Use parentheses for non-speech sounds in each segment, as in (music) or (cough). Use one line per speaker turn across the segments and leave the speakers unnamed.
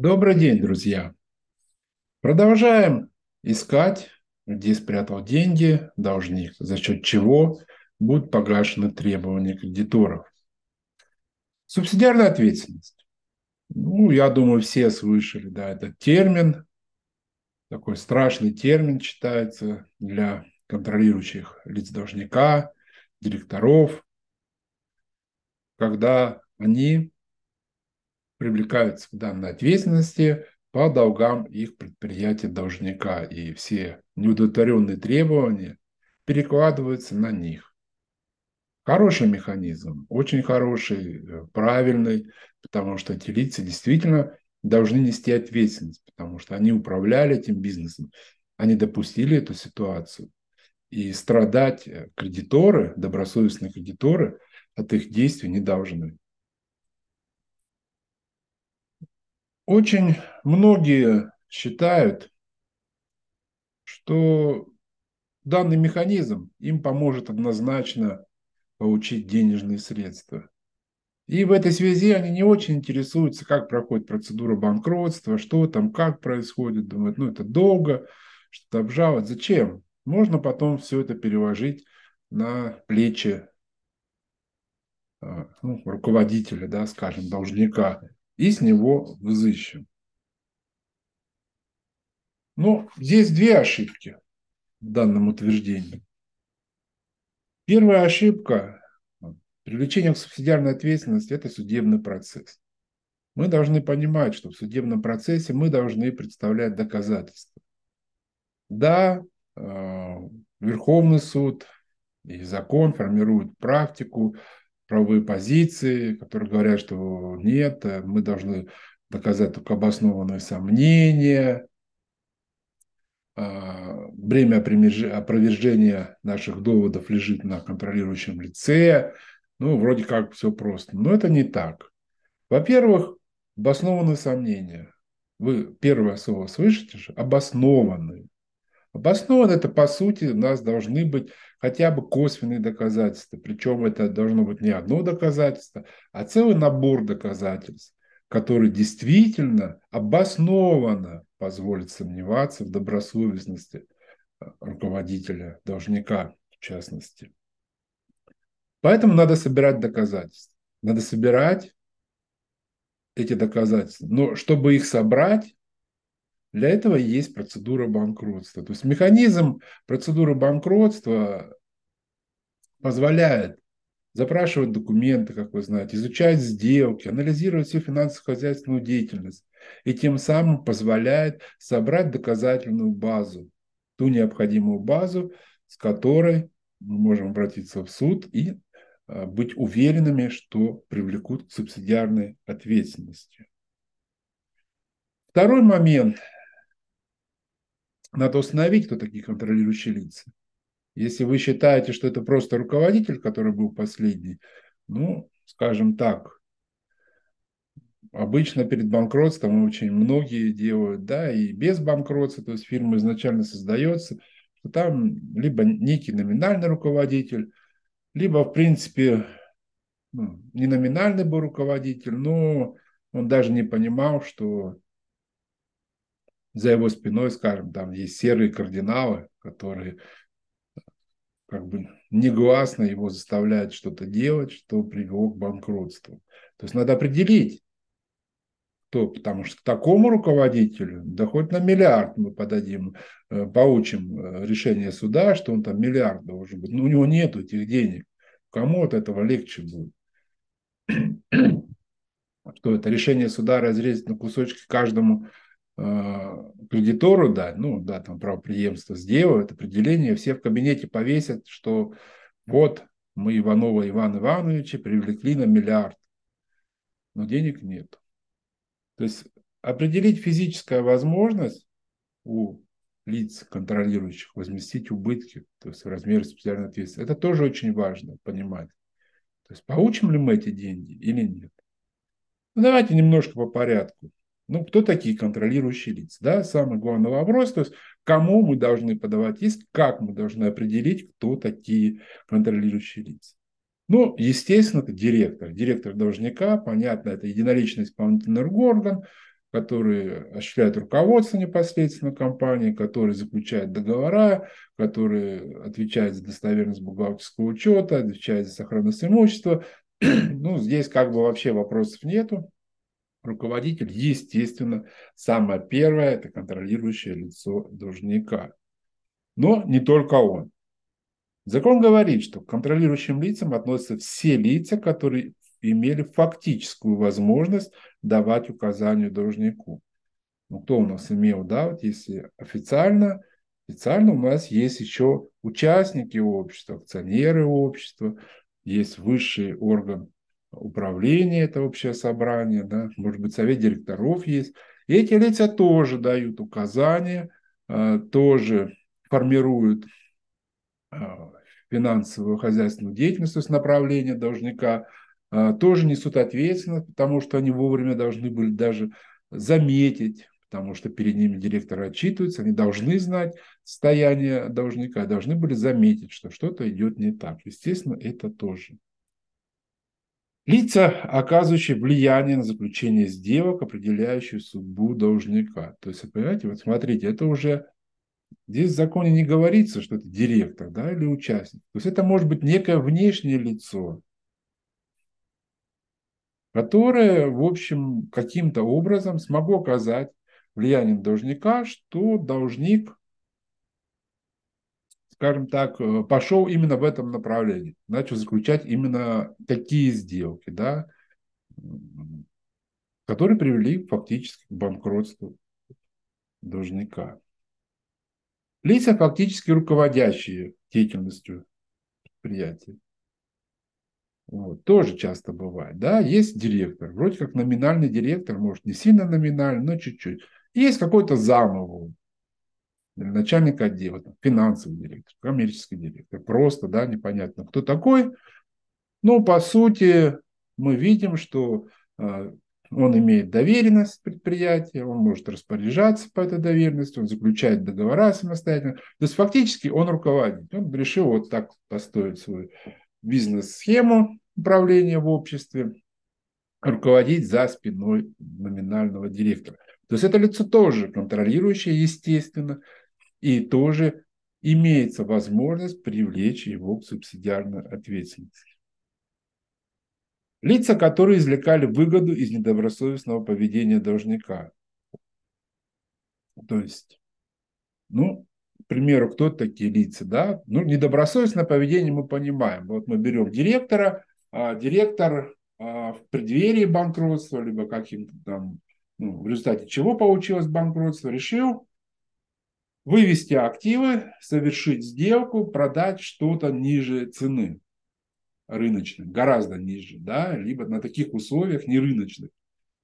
Добрый день, друзья! Продолжаем искать, где спрятал деньги должник, за счет чего будут погашены требования кредиторов. Субсидиарная ответственность. Ну, я думаю, все слышали, да, этот термин, такой страшный термин читается для контролирующих лиц должника, директоров, когда они привлекаются к данной ответственности по долгам их предприятия должника, и все неудовлетворенные требования перекладываются на них. Хороший механизм, очень хороший, э, правильный, потому что эти лица действительно должны нести ответственность, потому что они управляли этим бизнесом, они допустили эту ситуацию. И страдать э, кредиторы, добросовестные кредиторы от их действий не должны. Очень многие считают, что данный механизм им поможет однозначно получить денежные средства. И в этой связи они не очень интересуются, как проходит процедура банкротства, что там, как происходит. Думают, ну это долго, что-то обжаловать. Зачем? Можно потом все это переложить на плечи а, ну, руководителя, да, скажем, должника и с него взыщем. Но здесь две ошибки в данном утверждении. Первая ошибка привлечение к субсидиарной ответственности – это судебный процесс. Мы должны понимать, что в судебном процессе мы должны представлять доказательства. Да, э, Верховный суд и закон формируют практику, правовые позиции, которые говорят, что нет, э, мы должны доказать только обоснованные сомнения, а, бремя опровержения наших доводов лежит на контролирующем лице. Ну, вроде как все просто. Но это не так. Во-первых, обоснованные сомнения. Вы первое слово слышите же? Обоснованные. Обоснованно это, по сути, у нас должны быть хотя бы косвенные доказательства. Причем это должно быть не одно доказательство, а целый набор доказательств, который действительно обоснованно позволит сомневаться в добросовестности э, руководителя, должника в частности. Поэтому надо собирать доказательства. Надо собирать эти доказательства. Но чтобы их собрать, для этого есть процедура банкротства. То есть механизм процедуры банкротства позволяет запрашивать документы, как вы знаете, изучать сделки, анализировать всю финансово-хозяйственную деятельность и тем самым позволяет собрать доказательную базу, ту необходимую базу, с которой мы можем обратиться в суд и а, быть уверенными, что привлекут к субсидиарной ответственности. Второй момент надо установить, кто такие контролирующие лица. Если вы считаете, что это просто руководитель, который был последний, ну, скажем так, обычно перед банкротством очень многие делают, да, и без банкротства, то есть фирма изначально создается, что там либо некий номинальный руководитель, либо, в принципе, ну, не номинальный был руководитель, но он даже не понимал, что за его спиной, скажем, там есть серые кардиналы, которые как бы негласно его заставляют что-то делать, что привело к банкротству. То есть надо определить, кто, потому что к такому руководителю, да хоть на миллиард мы подадим, э, получим э, решение суда, что он там миллиард должен быть, но у него нет этих денег. Кому от этого легче будет? (clears throat) Что это решение суда разрезать на кусочки каждому кредитору дать, ну, да, там правоприемство сделают, определение, все в кабинете повесят, что вот мы Иванова Ивана Ивановича привлекли на миллиард, но денег нет. То есть определить физическая возможность у лиц, контролирующих, возместить убытки, то есть в размере специальной ответственности, это тоже очень важно понимать. То есть получим ли мы эти деньги или нет. Ну, давайте немножко по порядку. Ну, кто такие контролирующие лица? Да, самый главный вопрос, то есть кому мы должны подавать иск, как мы должны определить, кто такие контролирующие лица. Ну, естественно, это директор. Директор должника, понятно, это единоличный исполнительный орган, которые осуществляют руководство непосредственно компании, которые заключают договора, которые отвечают за достоверность бухгалтерского учета, отвечают за сохранность имущества. (clears throat) Ну, здесь как бы вообще вопросов нету. Руководитель, естественно, самое первое – это контролирующее лицо должника. Но не только он. Закон говорит, что к контролирующим лицам относятся все лица, которые имели фактическую возможность давать указания должнику. Ну, кто у нас имел, да, вот если официально, официально у нас есть еще участники общества, акционеры общества, есть высший орган управления, это общее собрание, да, может быть, совет директоров есть. И эти лица тоже дают указания, а, тоже формируют а, финансовую хозяйственную деятельность, то есть направление должника, а, тоже несут ответственность, потому что они вовремя должны были даже заметить, потому что перед ними директоры отчитываются, они должны знать состояние должника, должны были заметить, что что-то идет не так. Естественно, это тоже. Лица, оказывающие влияние на заключение сделок, определяющие судьбу должника. То есть, понимаете, вот смотрите, это уже Здесь в законе не говорится, что это директор да, или участник. То есть это может быть некое внешнее лицо, которое, в общем, каким-то образом смогло оказать влияние на должника, что должник, скажем так, э, пошел именно в этом направлении, начал заключать именно такие сделки, да, которые привели фактически к банкротству должника. Лица, фактически руководящие деятельностью предприятия. Вот, тоже часто бывает. Да? Есть директор, вроде как номинальный директор, может не сильно номинальный, но чуть-чуть. Есть какой-то зам начальник отдела, там, финансовый директор, коммерческий директор. Просто, да, непонятно, кто такой. Но по сути мы видим, что а, он имеет доверенность предприятия, он может распоряжаться по этой доверенности, он заключает договора самостоятельно. То есть фактически он руководит. Он решил вот так построить свою бизнес-схему управления в обществе, руководить за спиной номинального директора. То есть это лицо тоже контролирующее, естественно, и тоже имеется возможность привлечь его к субсидиарной ответственности. Лица, которые извлекали выгоду из недобросовестного поведения должника. То есть, ну, к примеру, кто такие лица, да? Ну, недобросовестное поведение мы понимаем. Вот мы берем директора, а директор а, в преддверии банкротства, либо каким-то там, ну, в результате чего получилось банкротство, решил вывести активы, совершить сделку, продать что-то ниже цены рыночных, гораздо ниже, да, либо на таких условиях не рыночных.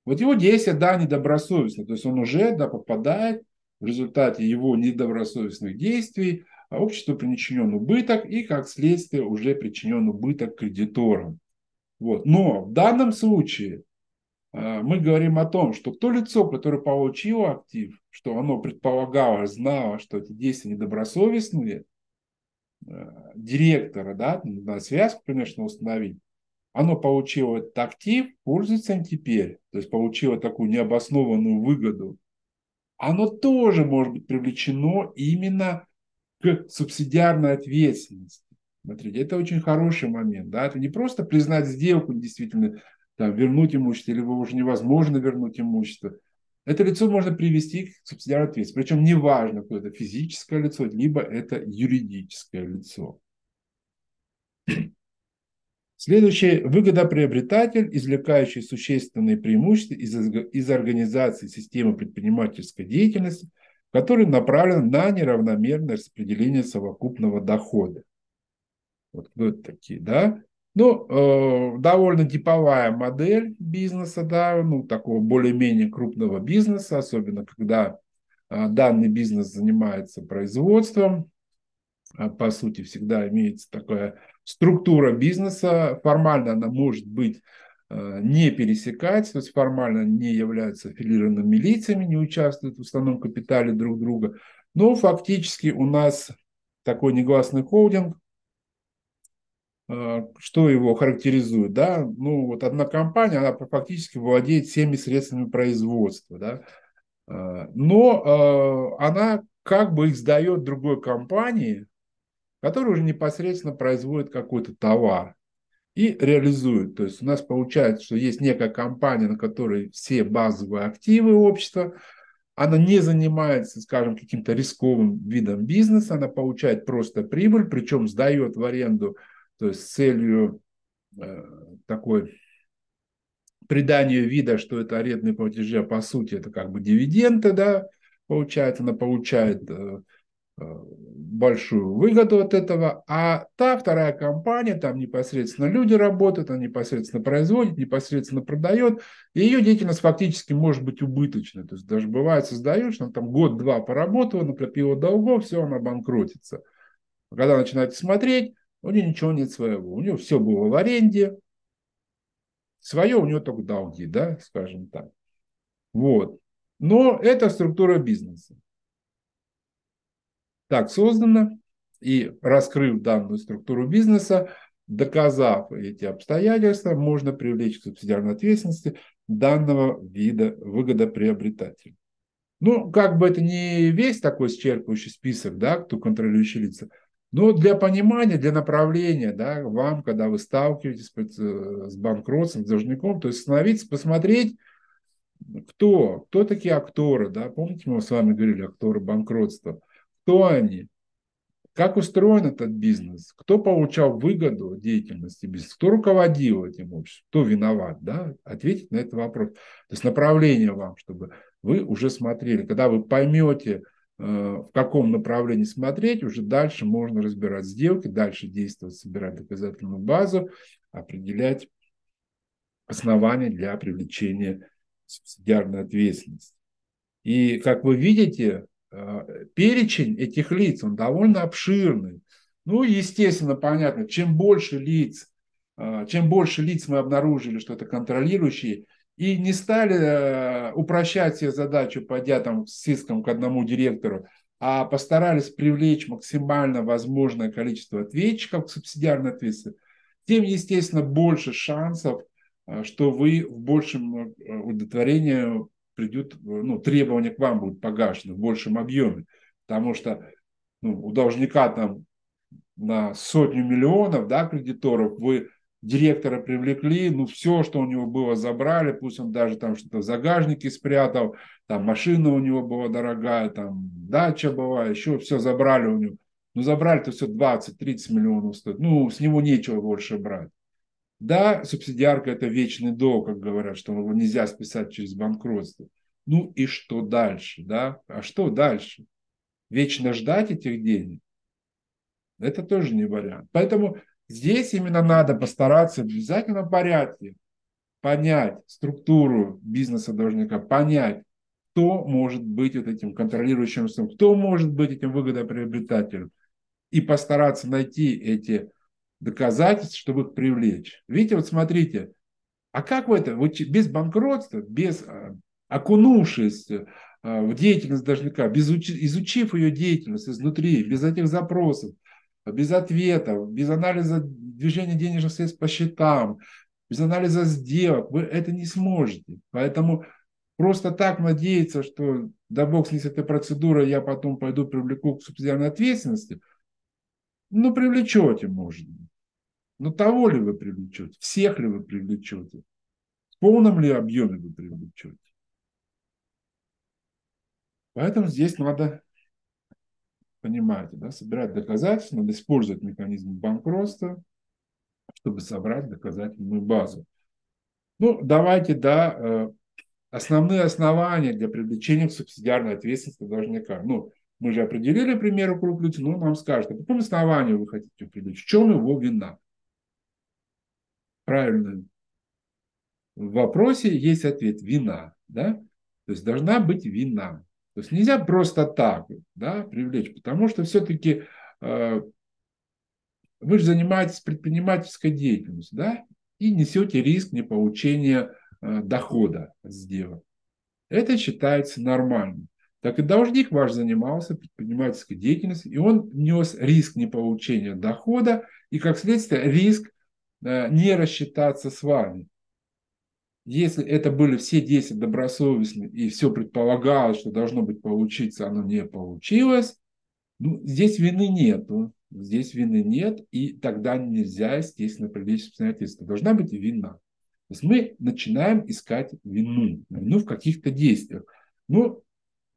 Вот его действия, да, недобросовестны, то есть он уже да, попадает в результате его недобросовестных действий, а обществу причинен убыток и, как следствие, уже причинен убыток кредиторам. Вот. Но в данном случае мы говорим о том, что то лицо, которое получило актив, что оно предполагало, знало, что эти действия недобросовестные, Э, директора, да, на связку, конечно, установить, оно получило этот актив, пользуется им теперь, то есть получило такую необоснованную выгоду, оно тоже может быть привлечено именно к субсидиарной ответственности. Смотрите, это очень хороший момент. Да? Это не просто признать сделку действительно, там, вернуть имущество, или уже невозможно вернуть имущество. Это лицо можно привести к субсидиарной ответственности. Причем неважно, кто это физическое лицо, либо это юридическое лицо. Следующий – выгодоприобретатель, извлекающий существенные преимущества из, из организации системы предпринимательской деятельности, который направлен на неравномерное распределение совокупного дохода. Вот кто такие, да? Ну, э, довольно типовая модель бизнеса, да, ну, такого более-менее крупного бизнеса, особенно когда э, данный бизнес занимается производством. А, по сути, всегда имеется такая структура бизнеса. Формально она может быть э, не пересекать, то есть формально не являются аффилированными лицами, не участвуют в основном капитале друг друга. Но фактически у нас такой негласный холдинг что его характеризует, да, ну вот одна компания, она фактически владеет всеми средствами производства, да, э, но она как бы их сдает другой компании, которая уже непосредственно производит какой-то товар и реализует. То есть у нас получается, что есть некая компания, на которой все базовые активы общества, она не занимается, скажем, каким-то рисковым видом бизнеса, она получает просто прибыль, причем сдает в аренду, то есть с целью э, такой придания вида, что это арендные платежи, а по сути это как бы дивиденды, да, получается, она получает э, Э, большую выгоду от этого, а та вторая компания, там непосредственно люди работают, она непосредственно производит, непосредственно продает, и ее деятельность фактически может быть убыточной. То есть даже бывает создаешь, она там год-два поработала, накопила долгов, все, она банкротится. Когда начинаете смотреть, у нее ничего нет своего. У нее все было в аренде, свое у нее только долги, да, скажем так. Вот. Но это структура бизнеса так создана, и раскрыв данную структуру бизнеса, доказав эти обстоятельства, можно привлечь к субсидиарной ответственности данного вида выгодоприобретателя. Ну, как бы это не весь такой исчерпывающий список, да, кто контролирующие лица, но для понимания, для направления, да, вам, когда вы сталкиваетесь с банкротством, с должником, то есть остановиться, посмотреть, кто, кто такие акторы, да, помните, мы с вами говорили, акторы банкротства – кто они, как устроен этот бизнес, кто получал выгоду деятельности бизнеса, кто руководил этим обществом, кто виноват, да, ответить на этот вопрос. То есть направление вам, чтобы вы уже смотрели. Когда вы поймете, э, в каком направлении смотреть, уже дальше можно разбирать сделки, дальше действовать, собирать доказательную базу, определять основания для привлечения субсидиарной ответственности. И, как вы видите, Э, перечень этих лиц, он довольно обширный. Ну, естественно, понятно, чем больше лиц, э, чем больше лиц мы обнаружили, что это контролирующие, и не стали э, упрощать себе задачу, пойдя там с иском к одному директору, а постарались привлечь максимально возможное количество ответчиков к субсидиарной ответственности, тем, естественно, больше шансов, что вы в большем удовлетворении придет, ну, требования к вам будут погашены в большем объеме, потому что ну, у должника там на сотню миллионов, да, кредиторов, вы директора привлекли, ну, все, что у него было, забрали, пусть он даже там что-то в загажнике спрятал, там машина у него была дорогая, там дача была, еще все забрали у него. Ну, забрали-то все 20-30 миллионов стоит. Ну, с него нечего больше брать. Да, субсидиарка – это вечный долг, как говорят, что его нельзя списать через банкротство. Ну и что дальше, да? А что дальше? Вечно ждать этих денег? Это тоже не вариант. Поэтому здесь именно надо постараться в обязательном порядке понять структуру бизнеса должника, понять, кто может быть вот этим контролирующим, кто может быть этим выгодоприобретателем, и постараться найти эти доказательств, чтобы их привлечь. Видите, вот смотрите, а как в это, вот без банкротства, без а, окунувшись а, в деятельность должника, без, изучив ее деятельность изнутри, без этих запросов, без ответов, без анализа движения денежных средств по счетам, без анализа сделок, вы это не сможете. Поэтому просто так надеяться, что да бог снес эта процедура, я потом пойду привлеку к субсидиарной ответственности, ну, привлечете, может быть. Но того ли вы привлечете? Всех ли вы привлечете? В полном ли объеме вы привлечете? Поэтому здесь надо понимать, да, собирать доказательства, надо использовать механизм банкротства, чтобы собрать доказательную базу. Ну, давайте, да, э, основные основания для привлечения к субсидиарной ответственности должника. Ну, мы же определили примеры круг людей, ну, нам скажут, а по какому основанию вы хотите привлечь, в чем его вина? правильно в вопросе есть ответ вина, да? То есть должна быть вина. То есть нельзя просто так да, привлечь, потому что все-таки э, вы же занимаетесь предпринимательской деятельностью, да, и несете риск неполучения э, дохода от сделок. Это считается нормальным. Так и должник ваш занимался предпринимательской деятельностью, и он нес риск неполучения дохода И, как следствие, риск э, не рассчитаться с вами. Если это были все 10 добросовестны и все предполагалось, что должно быть получиться, оно не получилось, ну, здесь вины нету. Здесь вины нет, и тогда нельзя, естественно, привлечь обстоятельства. Должна быть вина. То есть мы начинаем искать вину, вину в каких-то действиях. Ну,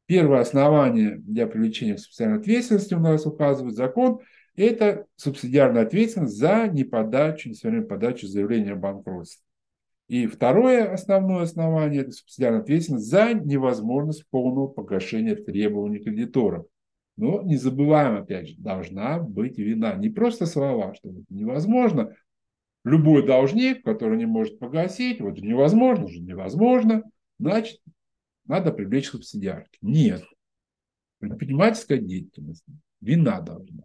первое основание для привлечения к специальной ответственности у нас указывает закон – это субсидиарная ответственность за неподачу, несовершенную подачу заявления о банкротстве. И второе основное основание – это субсидиарная ответственность за невозможность полного погашения требований кредиторов. Но не забываем, опять же, должна быть вина. Не просто слова, что это невозможно. Любой должник, который не может погасить, вот невозможно же, невозможно, значит, надо привлечь субсидиарки. Нет. Предпринимательская деятельность. Вина должна.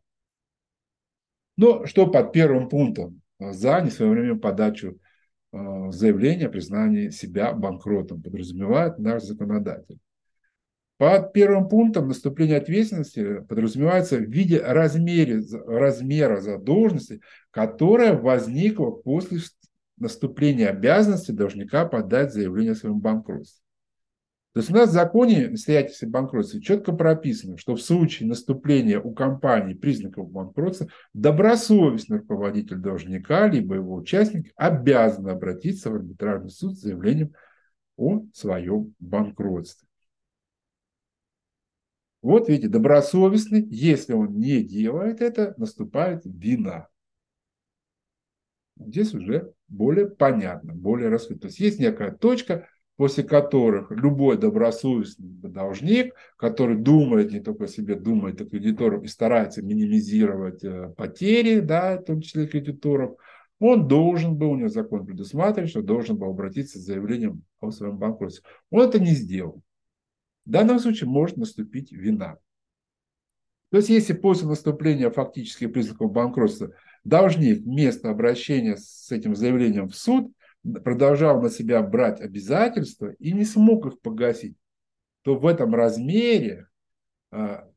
Но что под первым пунктом? За несвоевременную подачу заявление о признании себя банкротом, подразумевает наш законодатель. Под первым пунктом наступление ответственности подразумевается в виде размере, размера задолженности, которая возникла после наступления обязанности должника подать заявление о своем банкротстве. То есть у нас в законе настоятельства банкротства четко прописано, что в случае наступления у компании признаков банкротства добросовестный руководитель должника либо его участник обязан обратиться в арбитражный суд с заявлением о своем банкротстве. Вот видите, добросовестный, если он не делает это, наступает вина. Здесь уже более понятно, более раскрыто. То есть есть некая точка, после которых любой добросовестный должник, который думает не только о себе, думает о кредиторах и старается минимизировать э, потери, да, в том числе кредиторов, он должен был, у него закон предусматривает, что должен был обратиться с заявлением о своем банкротстве. Он это не сделал. В данном случае может наступить вина. То есть, если после наступления фактических признаков банкротства должник вместо обращения с этим заявлением в суд – продолжал на себя брать обязательства и не смог их погасить, то в этом размере а,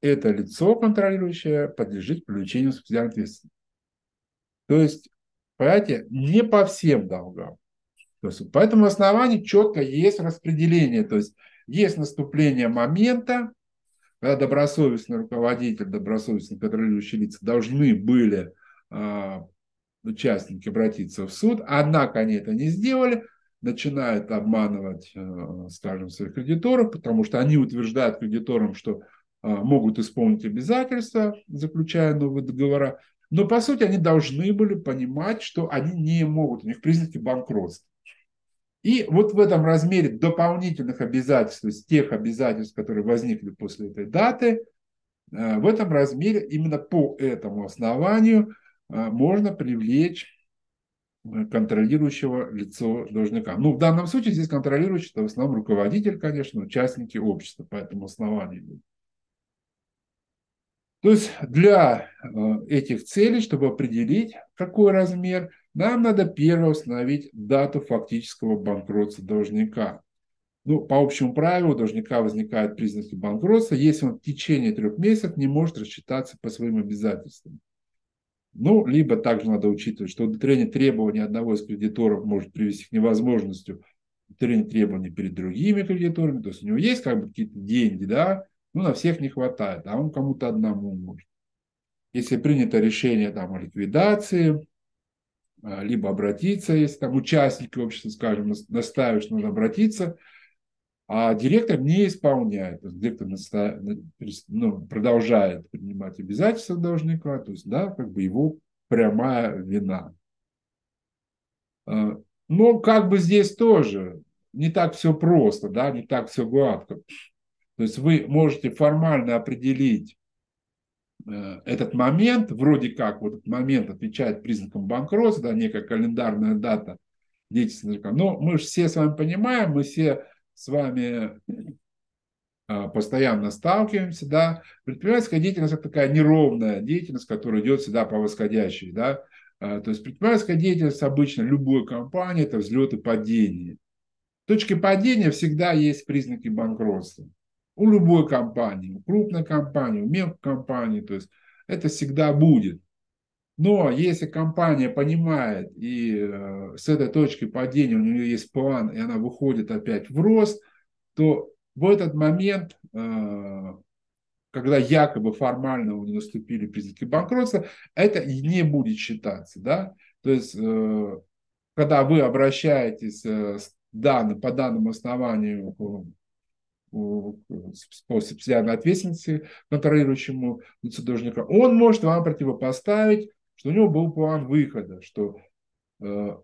это лицо контролирующее подлежит привлечению субсидиарной ответственности. То есть, понимаете, не по всем долгам. То есть, по этому основанию четко есть распределение. То есть, есть наступление момента, когда добросовестный руководитель, добросовестный контролирующий лица должны были а, участники обратиться в суд, однако они это не сделали, начинают обманывать, э, скажем, своих кредиторов, потому что они утверждают кредиторам, что э, могут исполнить обязательства, заключая новые договора, но по сути они должны были понимать, что они не могут, у них признаки банкротства. И вот в этом размере дополнительных обязательств, есть тех обязательств, которые возникли после этой даты, э, в этом размере именно по этому основанию можно привлечь э, контролирующего лицо должника. Ну, в данном случае здесь контролирующий, это в основном руководитель, конечно, участники общества по этому основанию. То есть для э, этих целей, чтобы определить, какой размер, нам надо первое установить дату фактического банкротства должника. Ну, по общему правилу, у должника возникают признаки банкротства, если он в течение трех месяцев не может рассчитаться по своим обязательствам. Ну, либо также надо учитывать, что удовлетворение требований одного из кредиторов может привести к невозможности удовлетворения требований перед другими кредиторами. То есть у него есть как бы какие-то деньги, да, но на всех не хватает, а он кому-то одному может. Если принято решение там, о ликвидации, а, либо обратиться, если там участники общества, скажем, настаивают, что нужно обратиться – а директор не исполняет. Директор ну, продолжает принимать обязательства должника, то есть, да, как бы его прямая вина. А, но как бы здесь тоже не так все просто, да, не так все гладко. То есть вы можете формально определить э, этот момент, вроде как вот этот момент отвечает признакам банкротства, да, некая календарная дата деятельности. Но мы же все с вами понимаем, мы все с вами а, постоянно сталкиваемся, да, предпринимательская деятельность – это такая неровная деятельность, которая идет всегда по восходящей, да, а, то есть предпринимательская деятельность обычно любой компании – это взлет и падение. В точке падения всегда есть признаки банкротства. У любой компании, у крупной компании, у мелкой компании, то есть это всегда будет. Но если компания понимает и э, с этой точки падения у нее есть план, и она выходит опять в рост, то в этот момент, э, когда якобы формально у нее наступили признаки банкротства, это не будет считаться. Да? То есть, э, когда вы обращаетесь с данным, по данному основанию по субсидиарной ответственности контролирующему лицу должника, он может вам противопоставить, что у него был план выхода, что э,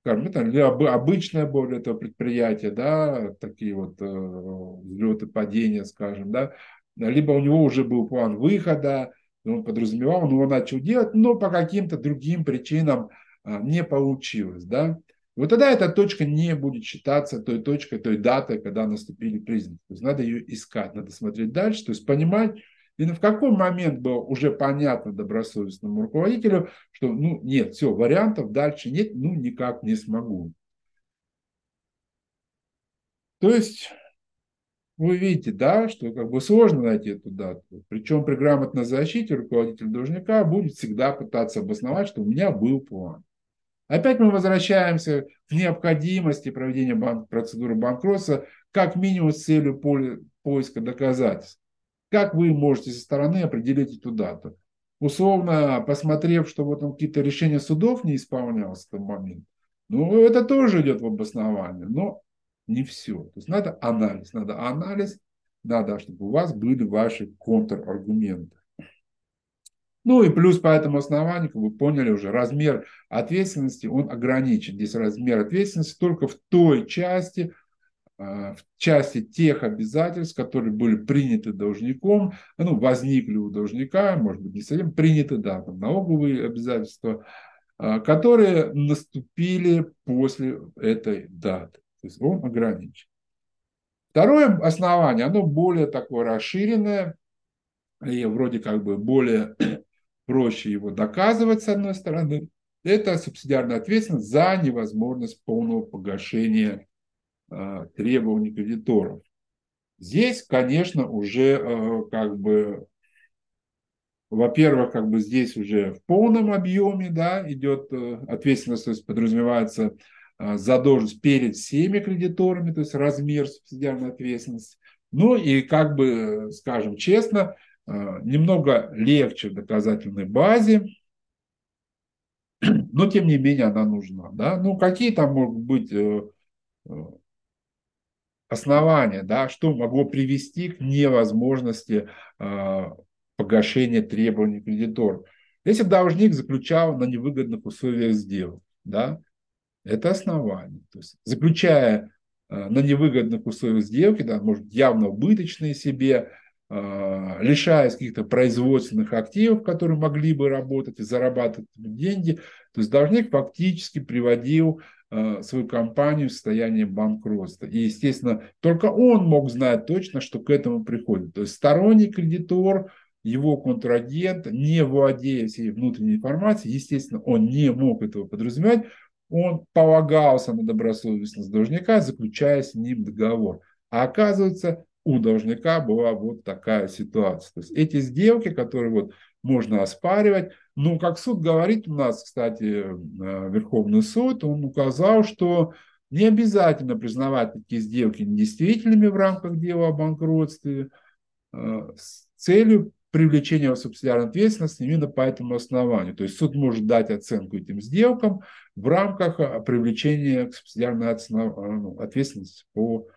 скажем, это или обычная боль этого предприятия, да, такие вот э, взлеты, падения, скажем, да, либо у него уже был план выхода, он подразумевал, он его начал делать, но по каким-то другим причинам э, не получилось, да. Вот тогда эта точка не будет считаться той точкой, той датой, когда наступили признаки. То есть надо ее искать, надо смотреть дальше, то есть понимать, и в какой момент было уже понятно добросовестному руководителю, что ну нет, все, вариантов дальше нет, ну никак не смогу. То есть вы видите, да, что как бы сложно найти эту дату. Причем при грамотной защите руководитель должника будет всегда пытаться обосновать, что у меня был план. Опять мы возвращаемся к необходимости проведения банк, процедуры банкротства как минимум с целью поиска доказательств. Как вы можете со стороны определить эту дату? Условно, посмотрев, что вот какие-то решения судов не исполнялось в тот момент, ну, это тоже идет в обоснование, но не все. То есть надо анализ, надо анализ, надо, чтобы у вас были ваши контраргументы. Ну и плюс по этому основанию, как вы поняли уже, размер ответственности, он ограничен. Здесь размер ответственности только в той части, в части тех обязательств, которые были приняты должником, ну, возникли у должника, может быть, не совсем приняты, да, там, налоговые обязательства, а, которые наступили после этой даты. То есть он ограничен. Второе основание, оно более такое расширенное и вроде как бы более (clears throat) проще его доказывать, с одной стороны, это субсидиарная ответственность за невозможность полного погашения э, требований кредиторов. Здесь, конечно, уже э, как бы, во-первых, как бы здесь уже в полном объеме да, идет э, ответственность, то есть подразумевается э, задолженность перед всеми кредиторами, то есть размер субсидиарной ответственности. Ну и как бы, скажем честно, Э, немного легче в доказательной базе, (clears throat) но тем не менее она нужна. Да? Ну, какие там могут быть э, э, основания, да, что могло привести к невозможности погашения требований кредитора. Если должник заключал на невыгодных условиях сделок, да, это основание. То есть, заключая на невыгодных условиях сделки, да, может явно убыточные себе, а, лишаясь каких-то производственных активов, которые могли бы работать и зарабатывать деньги, то есть должник фактически приводил свою компанию в состояние банкротства. И, естественно, только он мог знать точно, что к этому приходит. То есть сторонний кредитор, его контрагент, не владея всей внутренней информацией, естественно, он не мог этого подразумевать, он полагался на добросовестность должника, заключая с ним договор. А оказывается, у должника была вот такая ситуация. То есть эти сделки, которые вот можно оспаривать, ну, как суд говорит у нас, кстати, э, Верховный суд, он указал, что не обязательно признавать такие сделки недействительными в рамках дела о банкротстве э, с целью привлечения в субсидиарной ответственности именно по этому основанию. То есть суд может дать оценку этим сделкам в рамках э, привлечения к субсидиарной ну, ответственности по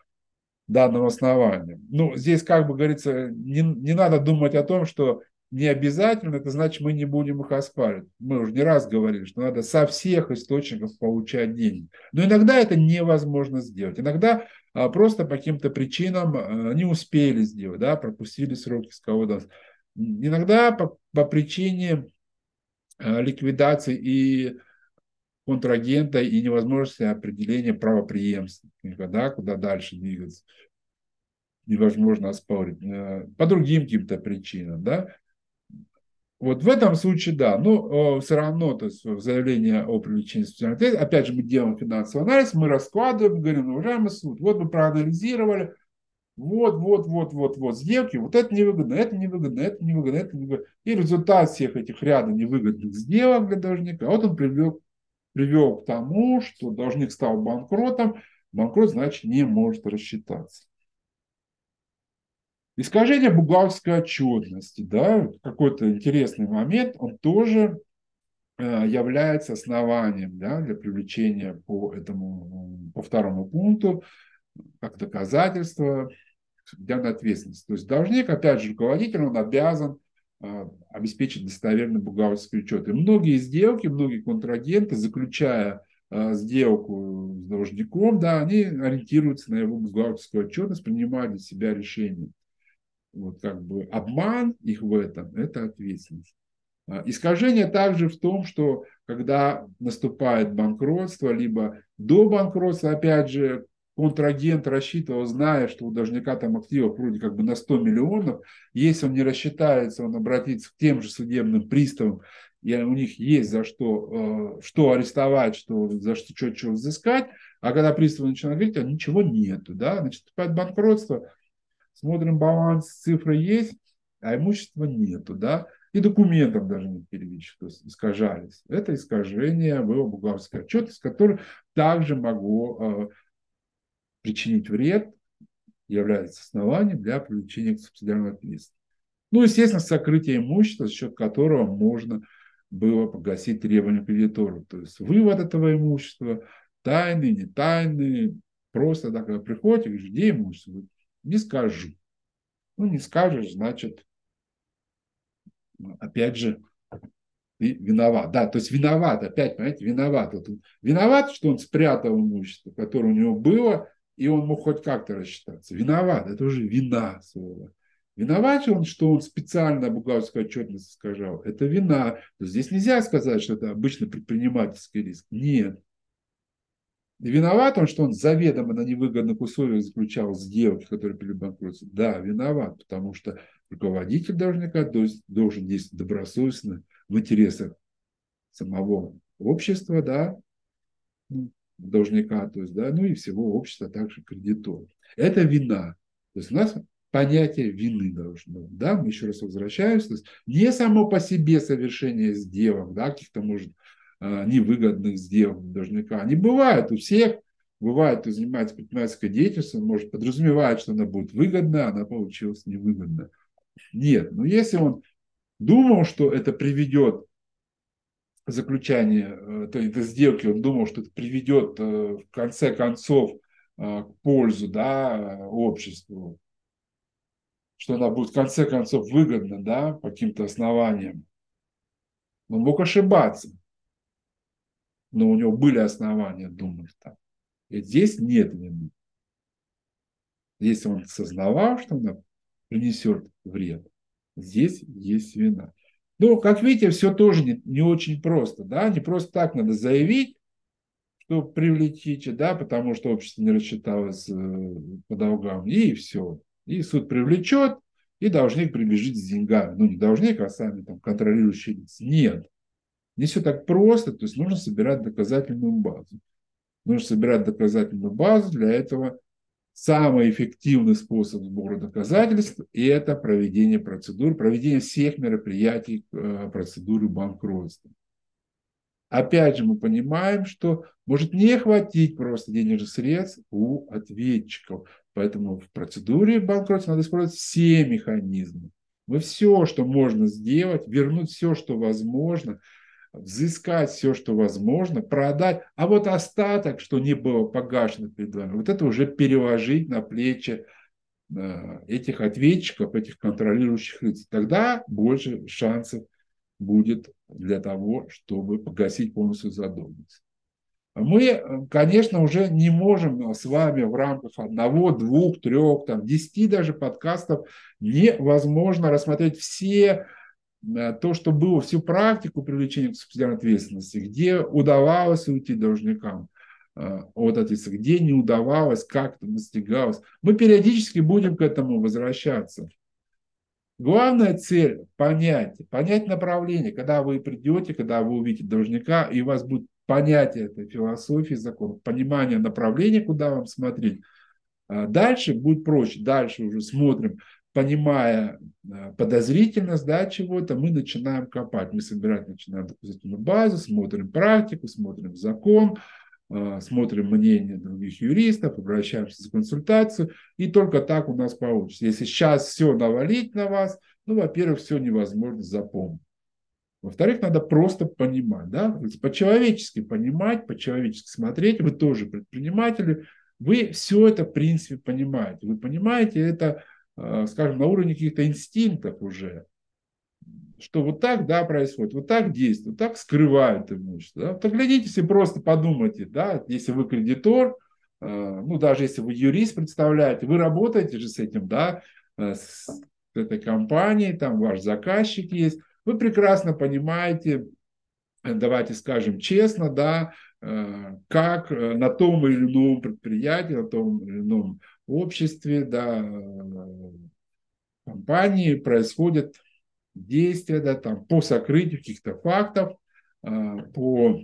данного основания. Ну, здесь, как бы говорится, не, не надо думать о том, что не обязательно, это значит, мы не будем их оспаривать. Мы уже не раз говорили, что надо со всех источников получать деньги. Но иногда это невозможно сделать. Иногда а, просто по каким-то причинам а, не успели сделать, да, пропустили сроки с кого-то. Иногда по, по причине а, ликвидации и контрагента и невозможности определения правоприемственника, да, куда дальше двигаться. Невозможно оспорить. Э, по другим каким-то причинам, да. Вот в этом случае, да, но все равно, то есть в о привлечении специальной опять же, мы делаем финансовый анализ, мы раскладываем, говорим, ну, уважаемый суд, вот мы проанализировали, вот, вот, вот, вот, вот сделки, вот это невыгодно, это невыгодно, это невыгодно, это невыгодно. И результат всех этих ряда невыгодных сделок для должника, вот он привел, привел к тому, что должник стал банкротом, банкрот, значит, не может рассчитаться. Искажение бухгалтерской отчетности, да, какой-то интересный момент, он тоже э, является основанием да, для привлечения по этому, по второму пункту, как доказательство судебной ответственности. То есть должник, опять же, руководитель, он обязан э, обеспечить достоверный бухгалтерский учет. И многие сделки, многие контрагенты, заключая э, сделку с должником, да, они ориентируются на его бухгалтерскую отчетность, принимают для себя решение. Вот как бы обман их в этом – это ответственность. А, искажение также в том, что когда наступает банкротство, либо до банкротства, опять же, контрагент рассчитывал, зная, что у должника там активов вроде как бы на 100 миллионов, если он не рассчитается, он обратится к тем же судебным приставам, и у них есть за что, э, что арестовать, что, за что, что, что взыскать, а когда приставы начинают говорить, а ничего нету, да, значит, банкротство, смотрим баланс, цифры есть, а имущества нету, да, и документов даже не первичных, то есть искажались. Это искажение было бухгалтерской отчетности, которое также могло э, причинить вред, является основанием для привлечения к субсидиарной ответственности. Ну, естественно, сокрытие имущества, за счет которого можно было погасить требования кредитора. То есть вывод этого имущества, тайный, не тайный, просто так, когда приходите, говоришь, где имущество? Не скажу. Ну, не скажешь, значит, опять же, ты виноват. Да, то есть виноват, опять, понимаете, виноват. Виноват, что он спрятал имущество, которое у него было, и он мог хоть как-то рассчитаться. Виноват, это уже вина слово. Виноват он, что он специально бухгалтерскую отчетность искажал. Это вина. Но здесь нельзя сказать, что это обычно предпринимательский риск. Нет. Виноват он, что он заведомо на невыгодных условиях заключал сделки, которые к банкротству? Да, виноват, потому что руководитель должника должен действовать добросовестно в интересах самого общества, да, ну, должника, то есть, да, ну и всего общества, а также кредиторов. Это вина. То есть у нас понятие вины должно быть. Да? Мы еще раз возвращаемся. То есть не само по себе совершение сделок, да, каких-то, может, невыгодных сделок должника. Они бывают у всех. Бывает, кто занимается предпринимательской деятельностью, он может подразумевать, что она будет выгодна, а она получилась невыгодна. Нет, но если он думал, что это приведет заключение э, этой сделки, он думал, что это приведет э, в конце концов э, к пользу да, обществу, что она будет в конце концов выгодна да, по каким-то основаниям. Он мог ошибаться но у него были основания думать так. И здесь нет вины. Если он сознавал, что он принесет вред, здесь есть вина. Но, как видите, все тоже не, не очень просто. Да? Не просто так надо заявить, что привлечите, да, потому что общество не рассчиталось э, по долгам, и все. И суд привлечет, и должник прибежит с деньгами. Ну, не должник, а сами там контролирующие лица. Нет. Не все так просто, то есть нужно собирать доказательную базу. Нужно собирать доказательную базу, для этого самый эффективный способ сбора доказательств – это проведение процедур, проведение всех мероприятий э, процедуры банкротства. Опять же, мы понимаем, что может не хватить просто денежных средств у ответчиков. Поэтому в процедуре банкротства надо использовать все механизмы. Мы все, что можно сделать, вернуть все, что возможно – взыскать все, что возможно, продать, а вот остаток, что не было погашено перед вами, вот это уже переложить на плечи э, этих ответчиков, этих контролирующих лиц. Тогда больше шансов будет для того, чтобы погасить полностью задолженность. Мы, конечно, уже не можем с вами в рамках одного, двух, трех, там, десяти даже подкастов невозможно рассмотреть все то, что было всю практику привлечения к субсидиарной ответственности, где удавалось уйти должникам э, от ответственности, где не удавалось, как это достигалось. Мы периодически будем к этому возвращаться. Главная цель – понять, понять направление. Когда вы придете, когда вы увидите должника, и у вас будет понятие этой философии закона, понимание направления, куда вам смотреть, А дальше будет проще. Дальше уже смотрим, понимая а, подозрительность да, чего-то, мы начинаем копать. Мы собирать начинаем доказательную базу, смотрим практику, смотрим закон, а, смотрим мнение других юристов, обращаемся за консультацию, и только так у нас получится. Если сейчас все навалить на вас, ну, во-первых, все невозможно запомнить. Во-вторых, надо просто понимать, да, по-человечески понимать, по-человечески смотреть. Вы тоже предприниматели, вы все это, в принципе, понимаете. Вы понимаете это, скажем, на уровне каких-то инстинктов уже что вот так, да, происходит, вот так действует, так скрывают имущество. Да? Так глядитесь и просто подумайте, да, если вы кредитор, э, ну, даже если вы юрист представляете, вы работаете же с этим, да, э, с этой компанией, там ваш заказчик есть, вы прекрасно понимаете, э, давайте скажем честно, да, как на том или ином предприятии, на том или ином обществе, да, компании происходят действия, да, там, по сокрытию каких-то фактов, а, по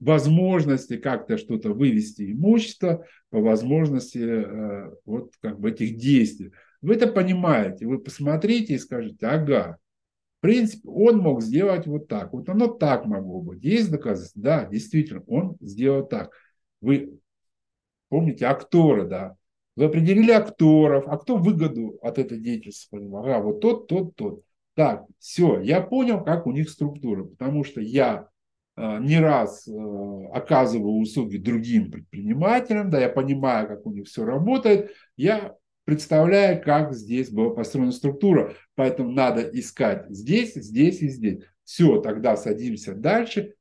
возможности как-то что-то вывести имущество, по возможности э, вот как бы этих действий. Вы это понимаете, вы посмотрите и скажете, ага, в принципе, он мог сделать вот так, вот оно так могло быть. Есть доказательства? Да, действительно, он сделал так. Вы помните акторы, да, вы определили акторов, а кто выгоду от этой деятельности понимал? Ага, вот тот, тот, тот. Так, все, я понял, как у них структура, потому что я э, не раз э, оказываю услуги другим предпринимателям, да, я понимаю, как у них все работает, я представляю, как здесь была построена структура, поэтому надо искать здесь, здесь и здесь. Все, тогда садимся дальше,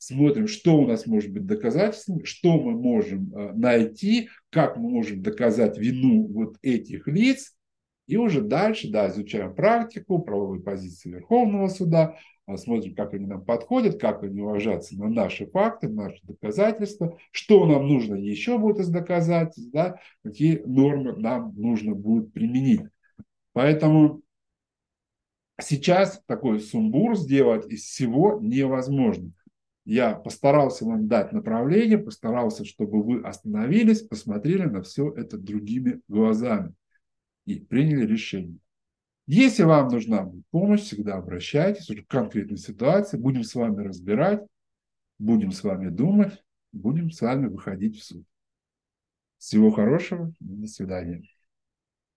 смотрим, что у нас может быть доказательством, что мы можем э, найти, как мы можем доказать вину вот этих лиц, и уже дальше, да, изучаем практику, правовые позиции Верховного суда, а смотрим, как они нам подходят, как они ложатся на наши факты, наши доказательства, что нам нужно еще будет из доказательств, да, какие нормы нам нужно будет применить. Поэтому сейчас такой сумбур сделать из всего невозможно. Я постарался вам дать направление, постарался, чтобы вы остановились, посмотрели на все это другими глазами и приняли решение. Если вам нужна будет помощь, всегда обращайтесь уже к конкретной ситуации, будем с вами разбирать, будем с вами думать, будем с вами выходить в суд. Всего хорошего, до свидания.